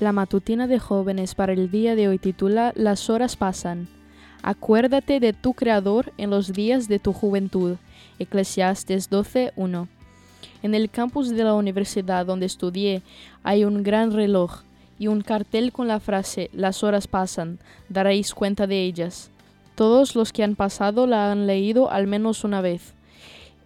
La matutina de jóvenes para el día de hoy titula Las horas pasan. Acuérdate de tu Creador en los días de tu juventud. Eclesiastes 12.1. En el campus de la universidad donde estudié hay un gran reloj y un cartel con la frase Las horas pasan, daréis cuenta de ellas. Todos los que han pasado la han leído al menos una vez.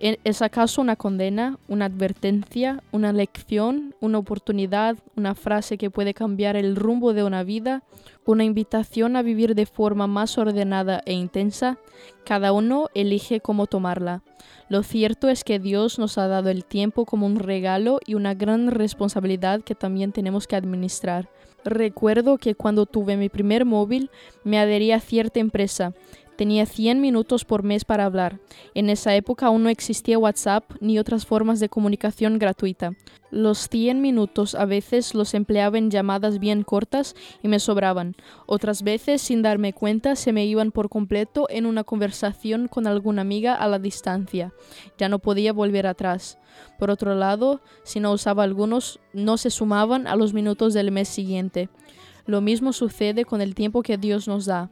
¿Es acaso una condena, una advertencia, una lección, una oportunidad, una frase que puede cambiar el rumbo de una vida, una invitación a vivir de forma más ordenada e intensa? Cada uno elige cómo tomarla. Lo cierto es que Dios nos ha dado el tiempo como un regalo y una gran responsabilidad que también tenemos que administrar. Recuerdo que cuando tuve mi primer móvil me adherí a cierta empresa Tenía 100 minutos por mes para hablar. En esa época aún no existía WhatsApp ni otras formas de comunicación gratuita. Los 100 minutos a veces los empleaba en llamadas bien cortas y me sobraban. Otras veces, sin darme cuenta, se me iban por completo en una conversación con alguna amiga a la distancia. Ya no podía volver atrás. Por otro lado, si no usaba algunos, no se sumaban a los minutos del mes siguiente. Lo mismo sucede con el tiempo que Dios nos da.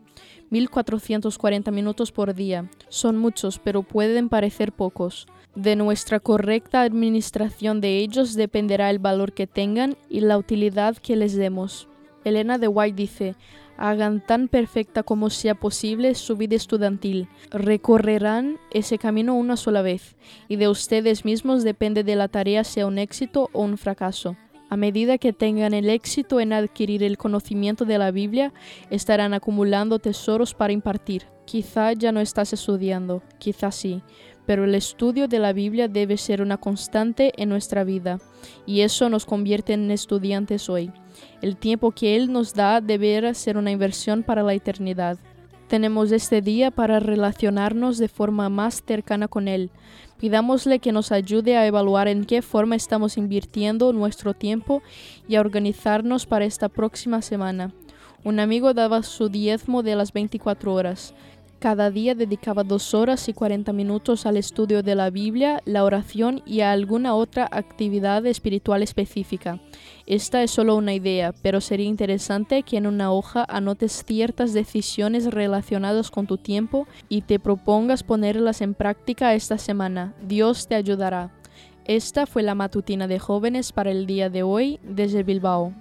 1440 minutos por día. Son muchos, pero pueden parecer pocos. De nuestra correcta administración de ellos dependerá el valor que tengan y la utilidad que les demos. Elena de White dice, hagan tan perfecta como sea posible su vida estudiantil. Recorrerán ese camino una sola vez, y de ustedes mismos depende de la tarea sea un éxito o un fracaso. A medida que tengan el éxito en adquirir el conocimiento de la Biblia, estarán acumulando tesoros para impartir. Quizá ya no estás estudiando, quizá sí, pero el estudio de la Biblia debe ser una constante en nuestra vida, y eso nos convierte en estudiantes hoy. El tiempo que Él nos da debe ser una inversión para la eternidad. Tenemos este día para relacionarnos de forma más cercana con Él. Pidámosle que nos ayude a evaluar en qué forma estamos invirtiendo nuestro tiempo y a organizarnos para esta próxima semana. Un amigo daba su diezmo de las 24 horas. Cada día dedicaba dos horas y 40 minutos al estudio de la Biblia, la oración y a alguna otra actividad espiritual específica. Esta es solo una idea, pero sería interesante que en una hoja anotes ciertas decisiones relacionadas con tu tiempo y te propongas ponerlas en práctica esta semana. Dios te ayudará. Esta fue la matutina de jóvenes para el día de hoy desde Bilbao.